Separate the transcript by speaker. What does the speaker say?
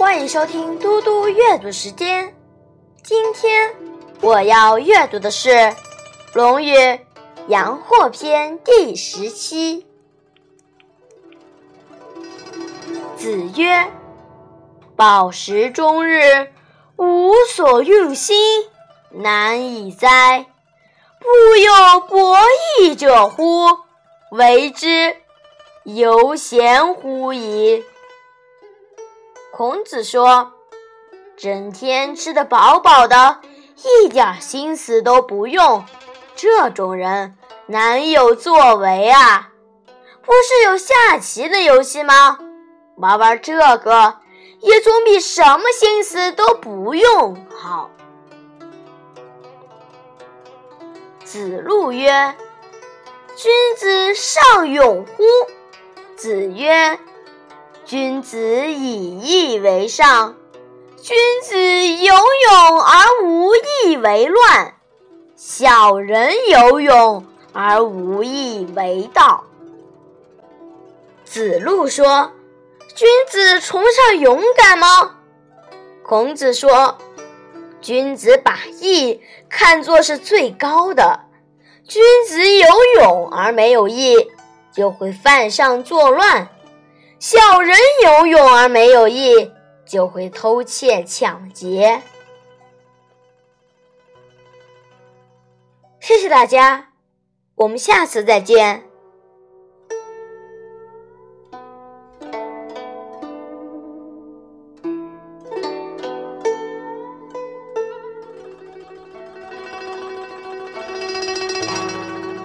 Speaker 1: 欢迎收听嘟嘟阅读时间。今天我要阅读的是《论语·阳货篇》第十七。子曰：“饱食终日，无所用心，难以哉！不有博弈者乎？为之，犹贤乎矣。”孔子说：“整天吃得饱饱的，一点心思都不用，这种人难有作为啊！不是有下棋的游戏吗？玩玩这个，也总比什么心思都不用好。”子路曰：“君子尚勇乎？”子曰。君子以义为上，君子有勇而无义为乱，小人有勇而无义为道。子路说：“君子崇尚勇敢吗？”孔子说：“君子把义看作是最高的，君子有勇而没有义，就会犯上作乱。”小人有勇而没有义，就会偷窃抢劫。谢谢大家，我们下次再见。